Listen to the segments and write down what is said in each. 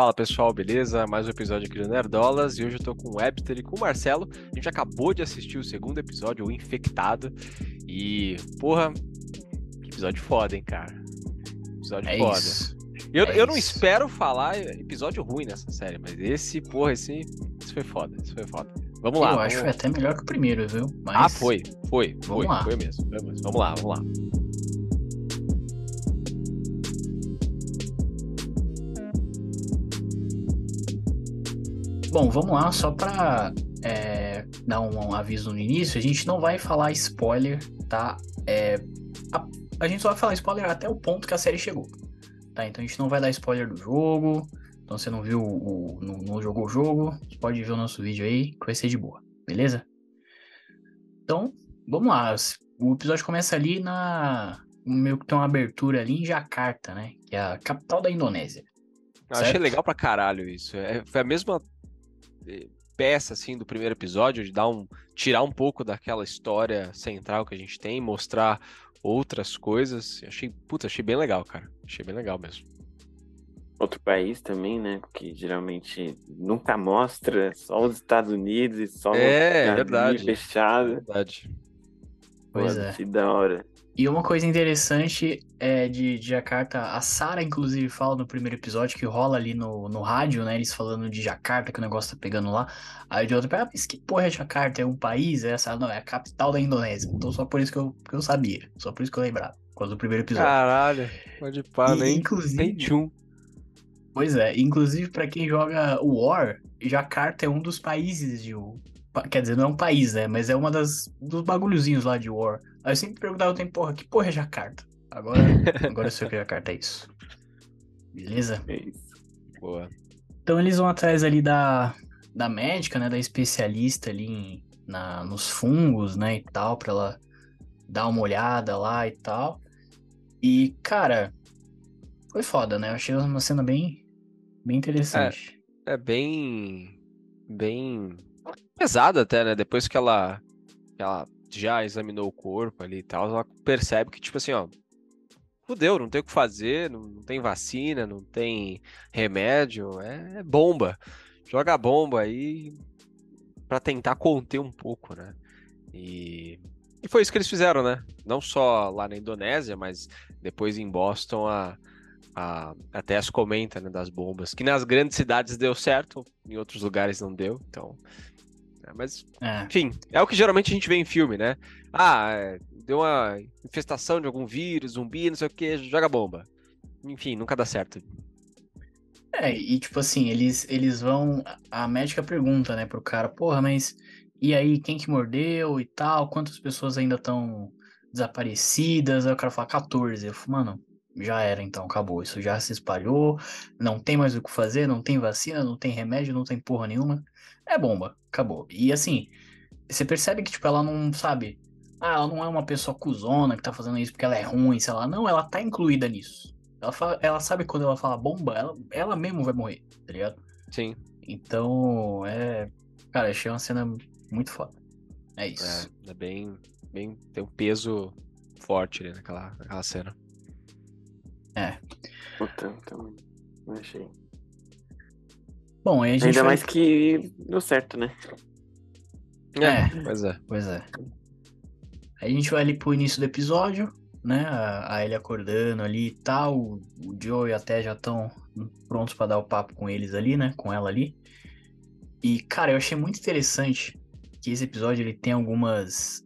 Fala pessoal, beleza? Mais um episódio aqui do Nerdolas e hoje eu tô com o Webster e com o Marcelo. A gente acabou de assistir o segundo episódio, o Infectado. E, porra, que episódio foda, hein, cara? Episódio É foda. isso. Eu, É eu não isso. espero falar episódio ruim nessa série, mas esse, porra, esse, esse foi foda, esse foi foda. Vamos lá. eu vamos... acho até melhor que o primeiro, viu? Mas... Ah, foi, foi, foi, foi mesmo, foi mesmo. Vamos lá, vamos lá. Bom, vamos lá, só pra é, dar um, aviso no início, a gente não vai falar spoiler, tá? É, a, a gente só vai falar spoiler até o ponto que a série chegou, tá? Então a gente não vai dar spoiler do jogo, então você não viu o, o- não, não jogou o jogo, você pode ver o nosso vídeo aí, que vai ser de boa, beleza? Então, vamos lá, o episódio começa ali na... meio que tem uma abertura ali em Jakarta, né? Que é a capital da Indonésia. Eu achei legal pra caralho isso. É, foi a mesma peça, assim, do primeiro episódio, de dar um, tirar um pouco daquela história central que a gente tem, mostrar outras coisas. Achei, puta, achei bem legal, cara. Achei bem legal mesmo. outro país também, né? Porque geralmente nunca mostra, só os Estados Unidos e só É, verdade. fechado. Verdade. Pois Pô, é. Que da hora. E uma coisa interessante é de, de Jakarta, a Sarah, inclusive, fala no primeiro episódio que rola ali no, no rádio, né? Eles falando de Jakarta, que o negócio tá pegando lá. Aí de outro, ah, mas que porra é Jakarta? É um país? É essa? Não, é a capital da Indonésia. Então só por isso que eu, que eu sabia. Só por isso que eu lembrava. Por causa do primeiro episódio. Caralho, pode pá, E, nem, inclusive, nem tchum. Pois é, inclusive pra quem joga War, Jakarta é um dos países de. Quer dizer, não é um país, né? Mas é uma das dos bagulhozinhos lá de War. Aí eu sempre perguntava o tempo, porra, que porra é Jakarta? Agora, agora eu sei o que Jakarta é isso. Beleza? É isso. Boa. Então eles vão atrás ali da, da médica, né? Da especialista ali em- na, nos fungos, né? E tal, pra ela dar uma olhada lá e tal. E, cara, foi foda, né? Eu achei uma cena bem, bem interessante. É bem. bem. pesada até, né? Depois que ela. que ela já examinou o corpo ali e tal, ela percebe que, tipo assim, ó. Fudeu, não tem o que fazer, não, não tem vacina, não tem remédio, é, é bomba. Joga a bomba aí pra tentar conter um pouco, né? E, e foi isso que eles fizeram, né? Não só lá na Indonésia, mas depois em Boston a, a, a Tess comenta né, das bombas, que nas grandes cidades deu certo, em outros lugares não deu, então. É, mas, É. enfim, é o que geralmente a gente vê em filme, né? Ah, é, deu uma infestação de algum vírus, zumbi, não sei o que, joga bomba. Enfim, nunca dá certo. É, e tipo assim, eles, eles vão. A médica pergunta, né, pro cara, porra, mas e aí, quem que mordeu e tal? Quantas pessoas ainda estão desaparecidas? Aí o cara fala 14. Eu falo, mano, já era então, acabou. Isso já se espalhou, não tem mais o que fazer, não tem vacina, não tem remédio, não tem porra nenhuma. É bomba, acabou. E assim, você percebe que, tipo, ela não sabe. Ah, ela não é uma pessoa cuzona que tá fazendo isso porque ela é ruim, sei lá. Não, ela tá incluída nisso. Ela, fala- ela sabe quando ela fala bomba, ela, ela mesmo vai morrer, tá ligado? Sim, Então, é. Cara, achei uma cena muito foda. É é, isso. é bem, bem. Tem um peso forte ali naquela, naquela cena. Puta, então, não achei. Bom, aí a gente Ainda vai- mais que deu certo, né? É. Pois é. Pois é. Aí a gente vai ali pro início do episódio, né? A, a Ellie acordando ali e tal. O, o Joe e a Té já estão prontos pra dar o papo com eles ali, né? Com ela ali. E, cara, eu achei muito interessante que esse episódio ele tem algumas.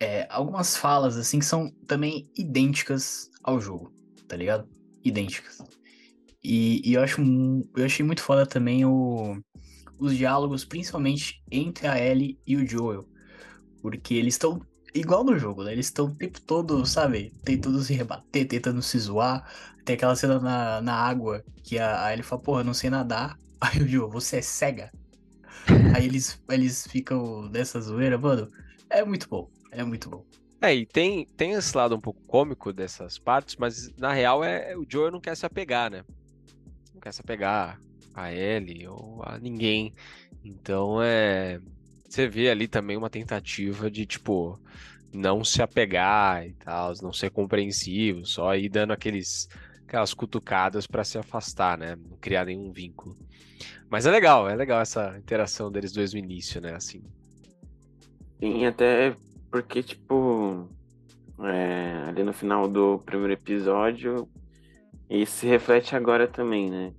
é, algumas falas, assim, que são também idênticas ao jogo, tá ligado? Idênticas. E, e eu, acho, eu achei muito foda também o, os diálogos, principalmente entre a Ellie e o Joel. Porque eles estão igual no jogo, né? Eles estão o tempo todo, sabe? Tentando se rebater, tentando se zoar. Tem aquela cena na, na água que a, a Ellie fala, porra, não sei nadar. Aí o Joel, você é cega? Aí eles, eles ficam nessa zoeira, mano. É muito bom, é muito bom. É, e tem, tem esse lado um pouco cômico dessas partes, mas na real é o Joe não quer se apegar, né? Não quer se apegar a Ellie ou a ninguém. Então é. Você vê ali também uma tentativa de, tipo, não se apegar e tal, não ser compreensivo, só ir dando aqueles aquelas cutucadas para se afastar, né? Não criar nenhum vínculo. Mas é legal, é legal essa interação deles dois no início, né? Assim. Sim, até porque, tipo, é, ali no final do primeiro episódio, isso se reflete agora também, né?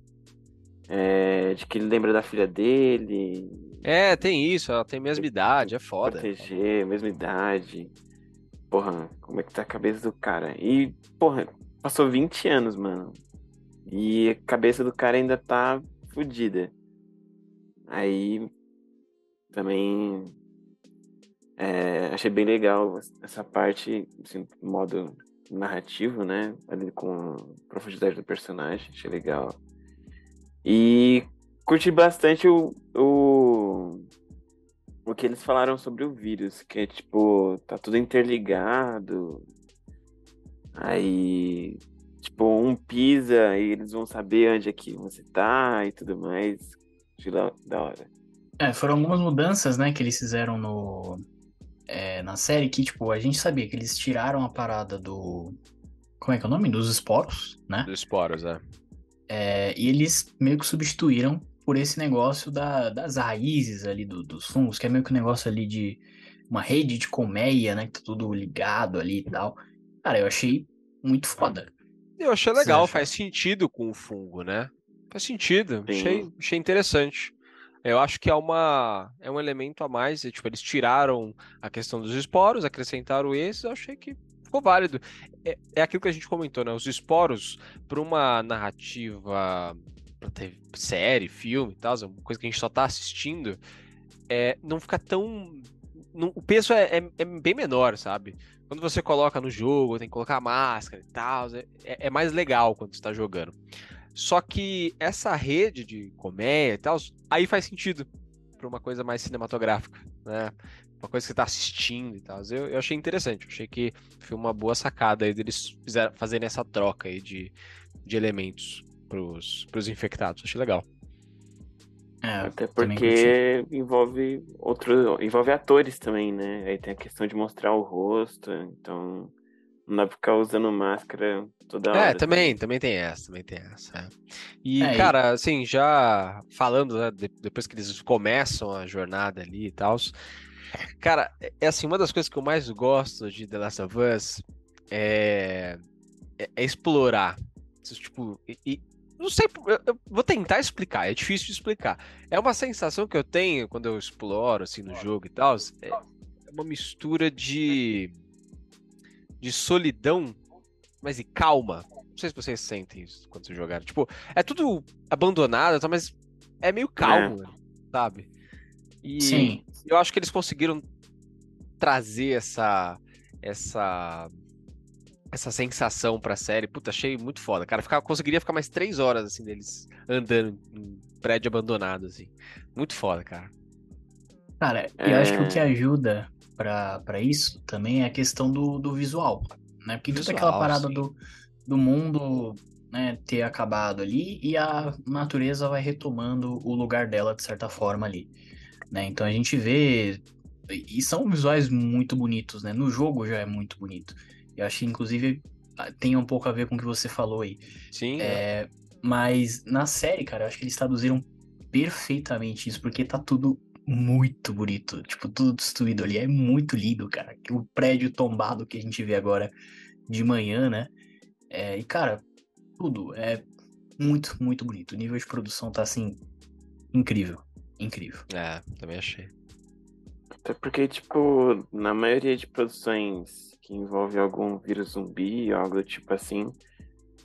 É, de que ele lembra da filha dele. É, tem isso, ela tem a mesma idade, é foda. Proteger, mesma idade. Porra, como é que tá a cabeça do cara? E, porra, passou 20 anos, mano. E a cabeça do cara ainda tá fodida. Aí também é, achei bem legal essa parte, assim, modo narrativo, né? Ali com a profundidade do personagem, achei legal. E curti bastante o, o, o que eles falaram sobre o vírus, que é tipo, tá tudo interligado. Aí, tipo, um pisa e eles vão saber onde é que você tá e tudo mais. Achei da, da hora. É, foram algumas mudanças, né, que eles fizeram no, é, na série que, tipo, a gente sabia que eles tiraram a parada do. Como é que é o nome? Dos esporos, né? Dos esporos, é. é e eles meio que substituíram por esse negócio da, das raízes ali do, dos fungos, que é meio que um negócio ali de uma rede de colmeia, né? Que tá tudo ligado ali e tal. Cara, eu achei muito foda. Eu achei legal, faz sentido com o fungo, né? Faz sentido, achei, achei interessante. Eu acho que é, uma, é um elemento a mais. Tipo, eles tiraram a questão dos esporos, acrescentaram esse, eu achei que ficou válido. É, é aquilo que a gente comentou, né? Os esporos, para uma narrativa, pra ter série, filme e tal, é uma coisa que a gente só tá assistindo, é, não fica tão. Não, o peso é, é, é, bem menor, sabe? Quando você coloca no jogo, tem que colocar máscara e tal, é, é mais legal quando você tá jogando. Só que essa rede de colmeia e tal, aí faz sentido para uma coisa mais cinematográfica, né? Uma coisa que você tá assistindo e tal. Eu, eu achei interessante, achei que foi uma boa sacada aí deles fizeram, fazerem essa troca aí de, de elementos pros, pros infectados. Achei legal. É, Até porque envolve outro, envolve atores também, né? Aí tem a questão de mostrar o rosto, então não pra ficar usando máscara toda é, hora. É, também, também tem essa, também tem essa. É. E, é, cara, e... assim, já falando, né, depois que eles começam a jornada ali e tal, cara, é, é assim, uma das coisas que eu mais gosto de The Last of Us é, é, é explorar. Tipo, e, e, não sei, eu, eu vou tentar explicar, é difícil de explicar. É uma sensação que eu tenho quando eu exploro, assim, no jogo e tal, é uma mistura de de solidão, mas e calma. Não sei se vocês sentem isso quando vocês jogaram. Tipo, é tudo abandonado, tá, mas é meio calmo, é. sabe? E Sim. eu acho que eles conseguiram trazer essa essa essa sensação pra série. Puta, achei muito foda. Cara, ficar, conseguiria ficar mais três horas, assim, deles andando em prédio abandonado, assim. Muito foda, cara. Cara, eu é... acho que o que ajuda para isso também é a questão do, do visual, né? Porque visual, toda aquela parada do, do mundo né, ter acabado ali e a natureza vai retomando o lugar dela de certa forma ali, né? Então a gente vê e são visuais muito bonitos, né? No jogo já é muito bonito. Eu acho que inclusive tem um pouco a ver com o que você falou aí. Sim. É, mas na série, cara, eu acho que eles traduziram perfeitamente isso, porque tá tudo muito bonito. Tipo, tudo destruído ali. É muito lindo, cara. O prédio tombado que a gente vê agora de manhã, né? É, e, cara, tudo é muito, muito bonito. O nível de produção tá assim. Incrível. Incrível. É, também achei. Até porque, tipo, na maioria de produções que envolve algum vírus zumbi, algo do tipo assim,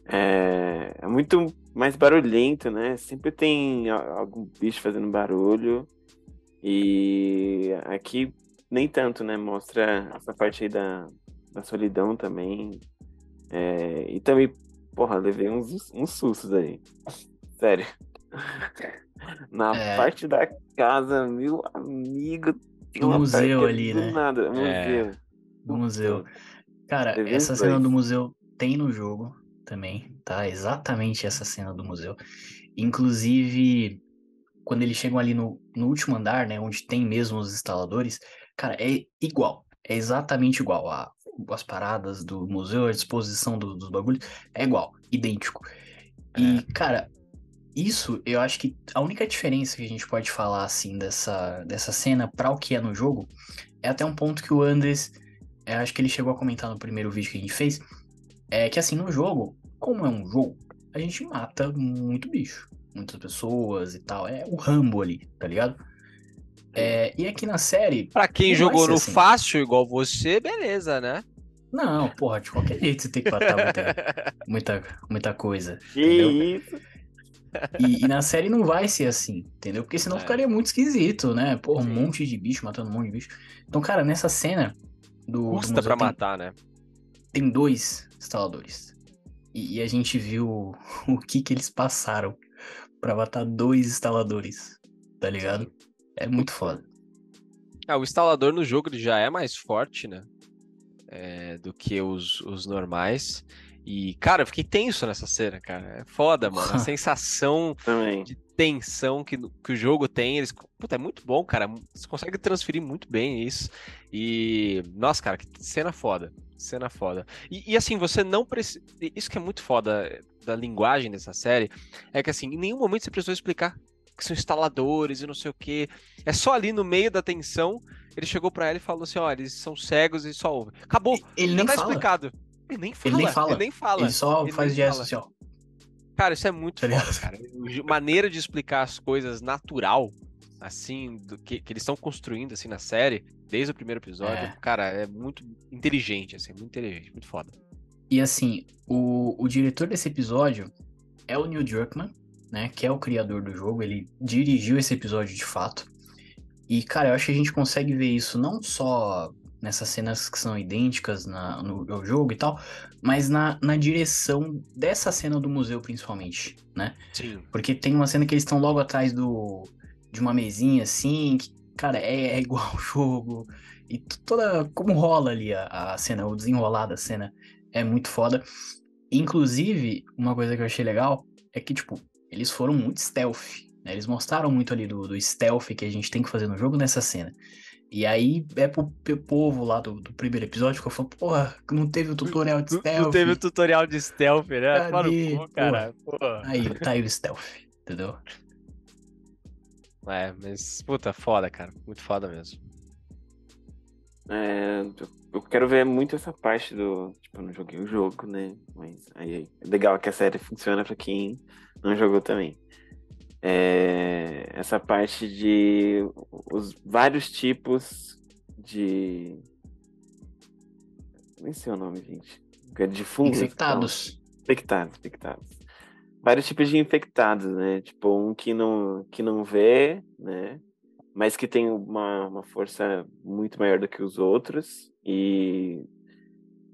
é, é muito mais barulhento, né? Sempre tem algum bicho fazendo barulho. E aqui nem tanto, né? Mostra essa parte aí da, da solidão também. É, e também, porra, levei uns, uns sustos aí. Sério. Na é. parte da casa, meu amigo. Tem do museu ali, do né? Nada, é. museu. Do museu. Cara, Levei essa cena dois. do museu tem no jogo também, tá? Exatamente essa cena do museu. Inclusive, quando eles chegam ali no, no último andar, né, onde tem mesmo os instaladores, cara, é igual. É exatamente igual. A, as paradas do museu, a disposição do- dos bagulhos, é igual, idêntico. E, cara, isso eu acho que a única diferença que a gente pode falar, assim, dessa, dessa cena pra o que é no jogo, é até um ponto que o Andres, eu acho que ele chegou a comentar no primeiro vídeo que a gente fez, é que, assim, no jogo, como é um jogo, a gente mata muito bicho, muitas pessoas e tal, é o Rambo ali, tá ligado? É, e aqui na série, Pra quem jogou no assim. fácil igual você, beleza, né? não, porra, de qualquer jeito você tem que matar muita, muita, muita coisa. Que entendeu? isso? E, e na série não vai ser assim, entendeu? Porque senão É. ficaria muito esquisito, né? Porra, um Sim. monte de bicho matando um monte de bicho. Então, cara, nessa cena do, do Custa museu pra tem, matar, né? tem dois instaladores. E, e a gente viu o que que eles passaram pra matar dois instaladores, tá ligado? É muito foda. Ah, o instalador no jogo ele já é mais forte, né? É, do que os, os normais. E, cara, eu fiquei tenso nessa cena, cara. É foda, mano. A sensação Também. de tensão que, que o jogo tem, eles. Puta, é muito bom, cara. Você consegue transferir muito bem isso. E. Nossa, cara, que cena foda. Cena foda. E, e, assim, você não precisa. Isso que é muito foda da linguagem dessa série é que, assim, em nenhum momento você precisou explicar que são instaladores e não sei o quê. É só ali no meio da tensão, ele chegou pra ela e falou assim: ó, eles são cegos e só ouvem. Acabou. Ele Já nem tá fala. explicado. Ele nem fala. nem fala. Ele nem fala. Ele só Ele faz gesto assim, ó. Cara, isso é muito Tá foda, cara. Maneira de explicar as coisas natural, assim, do que, que eles estão construindo, assim, na série, desde o primeiro episódio, É. cara, é muito inteligente, assim, muito inteligente, muito foda. E assim, o, o diretor desse episódio é o Neil Druckmann, né? Que é o criador do jogo. Ele dirigiu esse episódio de fato. E, cara, eu acho que a gente consegue ver isso não só nessas cenas que são idênticas na- no, no jogo e tal, mas na, na direção dessa cena do museu, principalmente, né? Sim. Porque tem uma cena que eles estão logo atrás do de uma mesinha assim, que, cara, é, é igual ao jogo. E toda. Como rola ali a, a cena, o desenrolar da cena é muito foda. Inclusive, uma coisa que eu achei legal é que, tipo, eles foram muito stealth. né? Eles mostraram muito ali do, do stealth que a gente tem que fazer no jogo nessa cena. E aí é pro, pro povo lá do, do primeiro episódio que eu falo, porra, não teve o tutorial de stealth. Não teve o tutorial de stealth, né? Cadê? pô, cara. Pô. Aí, tá aí o stealth, entendeu? É, mas, puta, foda, cara. Muito foda mesmo. É, eu quero ver muito essa parte do. Tipo, eu não joguei o jogo, né? Mas aí é legal que a série funciona pra quem não jogou também. É, essa parte de os vários tipos de. Nem sei o nome, gente. É De fungos. Infectados. Infectados, infectados. Vários tipos de infectados, né? Tipo, um que não, que não vê, né? Mas que tem uma, uma força muito maior do que os outros. E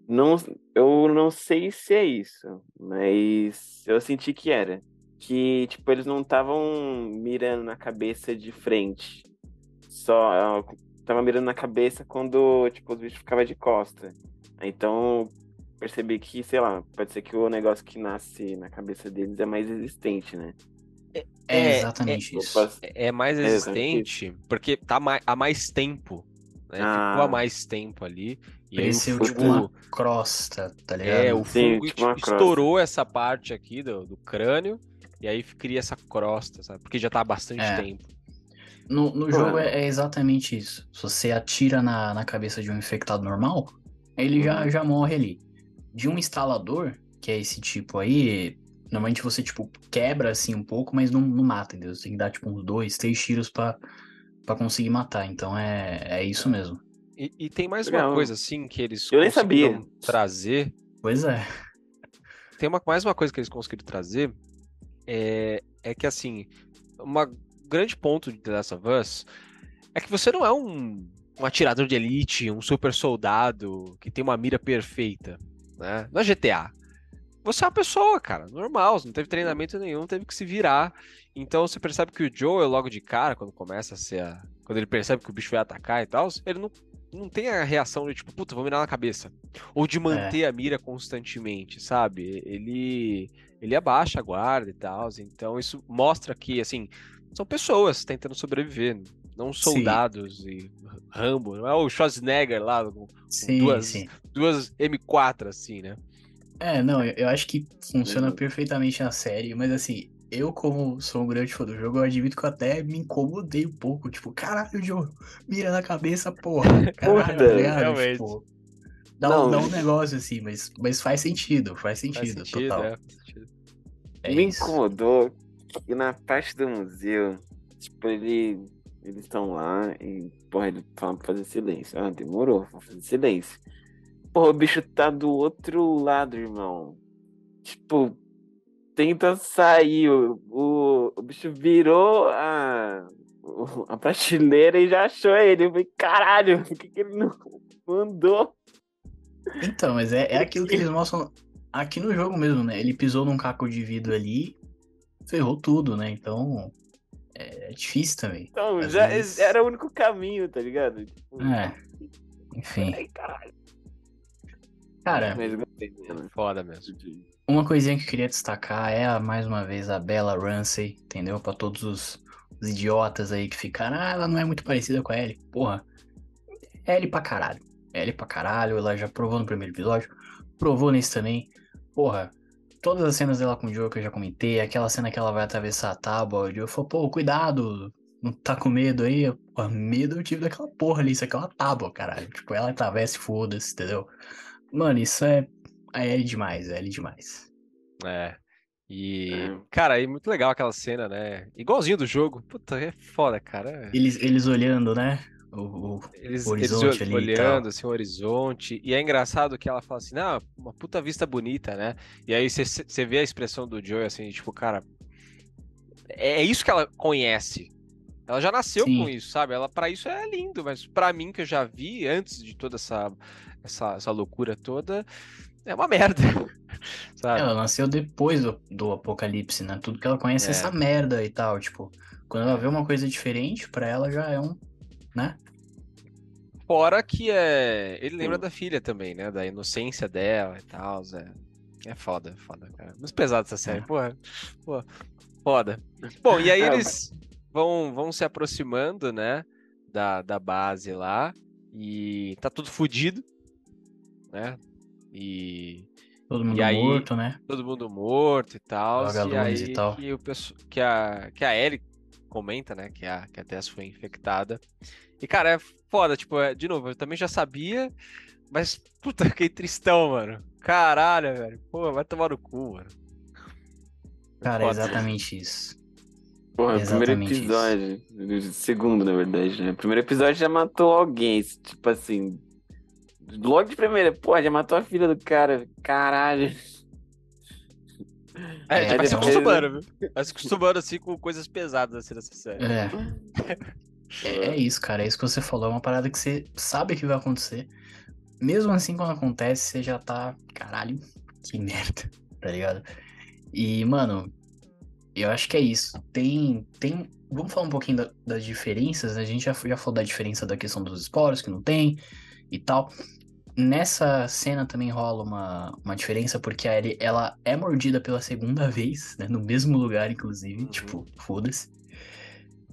não, eu não sei se é isso, mas eu senti que era. Que, tipo, eles não estavam mirando na cabeça de frente. Só tava mirando na cabeça quando, tipo, os bichos ficavam de costa. Então, percebi que, sei lá, pode ser que o negócio que nasce na cabeça deles é mais resistente, né? É, É, exatamente isso. Opa, É é mais É, resistente porque tá mai- há mais tempo. Né? Ficou há Ah. mais tempo ali. E Pareceu tipo uma crosta, tá ligado? É, o Sim, fungo tipo uma crosta. estourou essa parte aqui do, do crânio e aí cria essa crosta, sabe? Porque já tá há bastante É. tempo. No, no Pô, jogo é. é, é exatamente isso. Se você atira na, na cabeça de um infectado normal, ele já, Uhum. já morre ali. De um instalador, que é esse tipo aí, normalmente você, tipo, quebra assim um pouco, mas não, não mata, entendeu? Você tem que dar, tipo, uns dois, três tiros pra, pra conseguir matar. Então é, é isso mesmo. E, e tem mais Legal. uma coisa assim que eles Eu nem conseguiram sabia. trazer. Pois é. Tem uma, mais uma coisa que eles conseguiram trazer é, é que assim, uma grande ponto de The Last of Us é que você não é um, um atirador de elite, um super soldado que tem uma mira perfeita, né? Não é GTA. Você é uma pessoa, cara, normal, não teve treinamento nenhum, teve que se virar. Então você percebe que o Joel, logo de cara, quando começa a ser a... Quando ele percebe que o bicho vai atacar e tal, ele não, não tem a reação de tipo, puta, vou mirar na cabeça. Ou de manter a mira constantemente, sabe? Ele ele abaixa a guarda e tal. Então isso mostra que, assim, são pessoas tentando sobreviver, não soldados e Rambo, não é o Schwarzenegger lá, com Sim, duas, sim. duas M4, assim, né? É, não, eu, eu acho que funciona perfeitamente na série, mas assim, eu como sou um grande fã do jogo, eu admito que eu até me incomodei um pouco, tipo, caralho, Joe, mira na cabeça, porra, caralho, tá ligado? realmente. Tipo, dá, Não, um, dá um negócio assim, mas, mas faz sentido, faz Faz sentido, sentido, total. é, faz sentido. É Me isso. incomodou que na parte do museu, tipo, ele, eles estão lá e, porra, ele fala pra fazer silêncio. Ah, demorou, vou fazer silêncio. Porra, o bicho tá do outro lado, irmão. Tipo, tenta sair, o, o, o bicho virou a, a prateleira e já achou ele. Eu falei, caralho, por que, que ele não mandou? Então, mas é, é aquilo que eles mostram aqui no jogo mesmo, né? Ele pisou num caco de vidro ali, ferrou tudo, né? Então, é, é difícil também. Então, Às já vezes- era o único caminho, tá ligado? Tipo, É, enfim. Ai, caralho. Cara, dela. Foda mesmo. Uma coisinha que eu queria destacar é, a, mais uma vez, a Bella Ramsey, entendeu? Pra todos os, os idiotas aí que ficaram, ah, ela não é muito parecida com a Ellie. Porra, é Ellie pra caralho. É Ellie pra caralho, ela já provou no primeiro episódio, provou nesse também. Porra, todas as cenas dela com o Joe que eu já comentei, aquela cena que ela vai atravessar a tábua, o Joe falou, pô, cuidado, não tá com medo aí? Pô, medo eu tive daquela porra ali, isso aqui é uma tábua, caralho. Tipo, ela atravessa e foda-se, entendeu? Mano, isso é a Ellie demais, é Ellie demais. É. E, É. cara, e muito legal aquela cena, né? Igualzinho do jogo. Puta, é foda, cara. Eles, eles olhando, né? O, o- Eles, eles horizonte e tal. olhando assim o horizonte. E é engraçado que ela fala assim, não, uma puta vista bonita, né? E aí você- vê a expressão do Joey assim, tipo, cara, é é isso que ela conhece. Ela já nasceu Sim. com isso, sabe? Ela para isso é lindo, mas pra mim que eu já vi antes de toda essa essa, essa loucura toda, é uma merda. Sabe? Ela nasceu depois do, do apocalipse, né? Tudo que ela conhece é É. essa merda e tal. Tipo, quando ela vê uma coisa diferente, pra ela já é um. Né? Fora que é. Ele lembra Sim. da filha também, né? Da inocência dela e tal. É, é foda, é foda, cara. Muito pesado essa série, É. porra. Pô, foda. Bom, e aí Ah, eles vão, vão se aproximando, né? Da, da base lá. E tá tudo fudido, né? E Todo mundo aí- morto, né? todo mundo morto e tal. E aí e tal. que, o que a que a Ellie comenta, né, que a que a Tess foi infectada. E cara, é foda, tipo, é- de novo, eu também já sabia, mas puta, fiquei tristão, mano. Caralho, velho. Pô, vai tomar no cu, mano. Foi Cara, é exatamente isso. Porra, o primeiro isso. episódio. o Segundo, na verdade, né? Primeiro episódio já matou alguém. Tipo assim. Logo de primeira, porra, já matou a filha do cara. Caralho. É, É, vai se acostumando, viu? Vai se acostumando assim com coisas pesadas assim nessa série. É. É, é isso, cara. É isso que você falou. É uma parada que você sabe que vai acontecer. Mesmo assim, quando acontece, você já tá. Caralho, que merda, tá ligado? E, mano, eu acho que é isso. Tem. tem... Vamos falar um pouquinho da- das diferenças. né? A gente já, já falou da diferença da questão dos esporos, que não tem e tal. Nessa cena também rola uma, uma diferença, porque a Ellie, ela é mordida pela segunda vez, né? No mesmo lugar, inclusive. Uhum. Tipo, foda-se.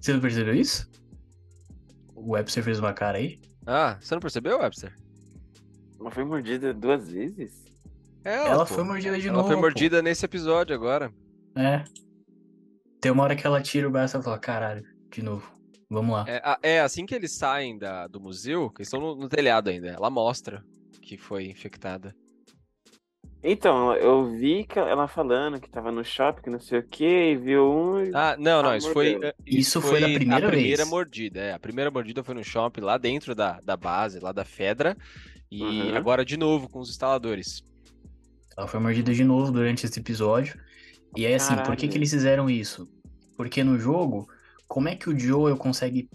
Você não percebeu isso? O Webster fez uma cara aí? Ah, você não percebeu, Webster? Mas foi mordida duas vezes? É, Ela pô. foi mordida de Ela novo. foi pô. mordida nesse episódio agora. É. Tem uma hora que ela tira o braço e fala, caralho, de novo. Vamos lá. É, a- é assim que eles saem da, do museu, que eles estão no, no telhado ainda. Ela mostra que foi infectada. Então, eu vi que ela falando que tava no shopping, que não sei o que, e viu um. e- Ah, não, não, Ah, isso foi. mordeu. eh, Isso foi da primeira a primeira vez. mordida. É, a primeira mordida foi no shopping, lá dentro da, da base, lá da Fedra. E Uhum. agora de novo com os instaladores. Ela foi mordida de novo durante esse episódio. E aí, assim, por que, que Caralho. eles fizeram isso? Porque no jogo, como é que o Joel consegue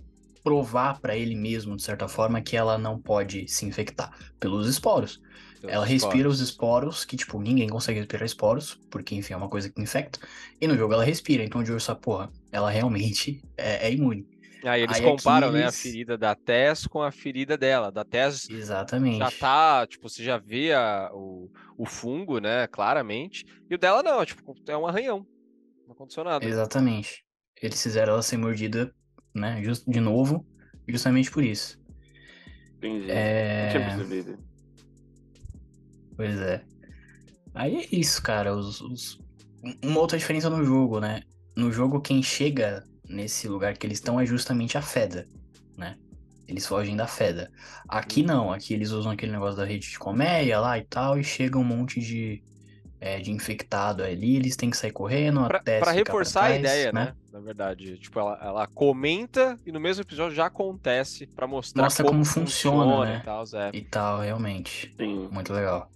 provar pra ele mesmo, de certa forma, que ela não pode se infectar? Pelos esporos. pelos Ela respira os esporos. que, tipo, ninguém consegue respirar esporos, porque, enfim, é uma coisa que infecta. E no jogo ela respira, então o Joel sabe, porra, ela realmente é, é imune. Aí eles Aí comparam, aqui né, a ferida da Tess com a ferida dela. Da Tess Exatamente. já tá, tipo, você já vê a- o, o fungo, né, claramente. E o dela não, tipo, é um arranhão. Não aconteceu nada. Exatamente. Eles fizeram ela ser mordida, né, just, de novo, justamente por isso. Entendi. É... Não tinha percebido. Pois é. Aí é isso, cara. Os, os- Uma outra diferença no jogo, né? No jogo, quem chega nesse lugar que eles estão é justamente a Feda, né? Eles fogem da Feda. Aqui não, aqui eles usam aquele negócio da rede de colmeia lá e tal, e chega um monte de, é, de infectado ali, eles têm que sair correndo Pra, até pra reforçar a trás, ideia, né? Na verdade. Tipo, ela, ela comenta e no mesmo episódio já acontece pra mostrar Mostra como funciona, né? e tal, é. E tal, realmente. Sim. Muito legal.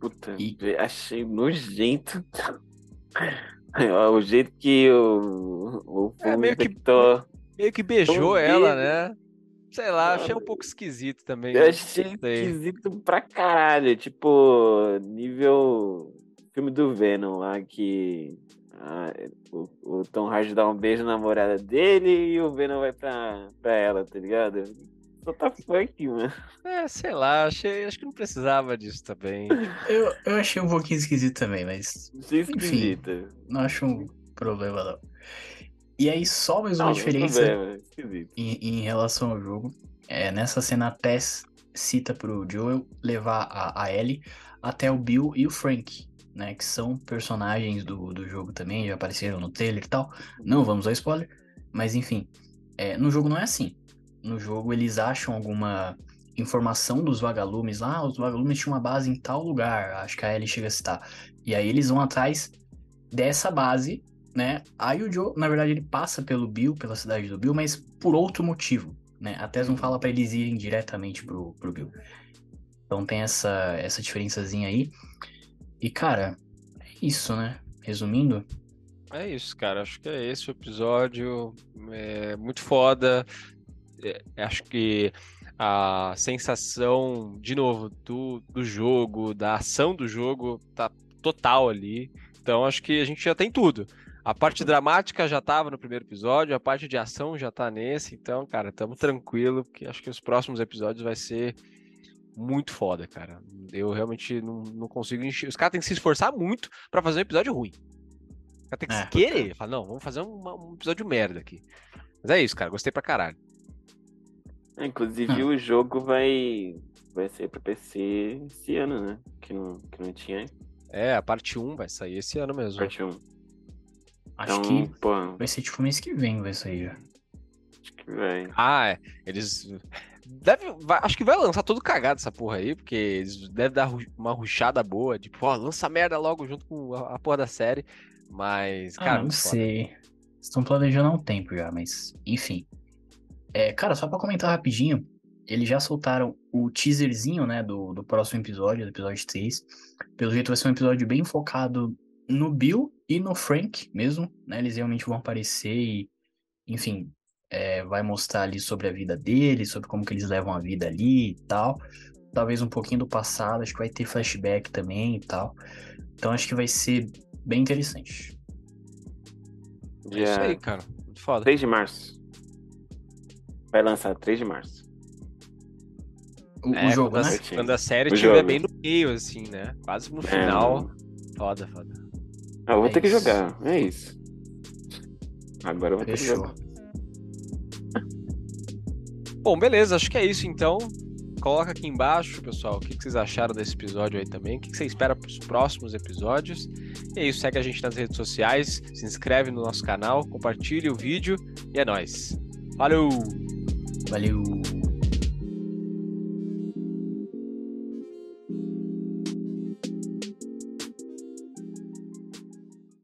Puta, E- achei nojento. o jeito que o, o É, meio que-. Meio que beijou Tom ela, né? Sei lá, achei um Mano. pouco esquisito também. Eu achei esquisito pra caralho. Tipo, nível filme do Venom lá que ah, o, o Tom Hardy dá um beijo na namorada dele e o Venom vai pra, pra ela, tá ligado? What the fuck, mano? É, sei lá, achei, acho que não precisava disso também. Eu, eu achei um pouquinho esquisito também, mas esquisito. não acho um problema, não. E aí, só mais uma Não, diferença bem, mas esquisito. em, em relação ao jogo. É, nessa cena, a Tess cita pro Joel levar a, a Ellie até o Bill e o Frank, né? Que são personagens do, do jogo também, já apareceram no trailer e tal. Não vamos ao spoiler, mas enfim. é, no jogo não é assim. No jogo eles acham alguma informação dos vagalumes lá, ah, os vagalumes tinham uma base em tal lugar, acho que a Ellie chega a citar. E aí eles vão atrás dessa base, né? Aí o Joe, na verdade, ele passa pelo Bill, pela cidade do Bill, mas por outro motivo, né? A Tess não fala pra eles irem diretamente pro, pro Bill. Então tem essa, essa diferençazinha aí. E, cara, é isso, né? Resumindo, É isso, cara. Acho que é esse o episódio. É muito foda. É, acho que a sensação, de novo, do, do jogo, da ação do jogo, tá total ali. Então acho que a gente já tem tudo. A parte dramática já tava no primeiro episódio, a parte de ação já tá nesse. Então, cara, tamo tranquilo, porque acho que os próximos episódios vai ser muito foda, cara. Eu realmente não, não consigo encher. Os caras têm que se esforçar muito pra fazer um episódio ruim. O cara tem que É. se querer. Falar, não, vamos fazer uma- um episódio merda aqui. Mas é isso, cara. Gostei pra caralho. É, Inclusive o jogo vai, vai ser pra PC esse ano, né? Que não, que não tinha É, a parte 1 vai sair esse ano mesmo. parte 1. acho Então, que pô, vai ser tipo mês que vem, vai sair já. acho que vai. Ah, é. Eles. Deve, vai- acho que vai lançar todo cagado essa porra aí, porque eles devem dar uma ruchada boa, tipo, ó, lança merda logo junto com a, a porra da série. Mas, cara, ah, não foda. sei. Estão planejando há um tempo já, mas enfim. É, cara, só pra comentar rapidinho, eles já soltaram o teaserzinho, né, do, do próximo episódio, do episódio 3. Pelo jeito vai ser um episódio bem focado no Bill e no Frank mesmo, né? Eles realmente vão aparecer e, enfim, é, vai mostrar ali sobre a vida deles, sobre como que eles levam a vida ali e tal. Talvez um pouquinho do passado, acho que vai ter flashback também e tal. Então acho que vai ser bem interessante. É isso aí, Dia cara. Muito foda. 3 de março. Vai lançar 3 de março. O, o É, jogo, quando, né? a, quando a série O estiver jogo. bem no meio, assim, né? Quase no É, final. mano. Foda, foda. Ah, eu vou É ter que isso. jogar. É isso. Agora eu vou ter que Fechou. jogar. Bom, beleza, acho que é isso então. Coloca aqui embaixo, pessoal, o que vocês acharam desse episódio aí também, o que que você espera para os próximos episódios. E é isso, segue a gente nas redes sociais, se inscreve no nosso canal, compartilhe o vídeo e é nóis. Valeu! Valeu!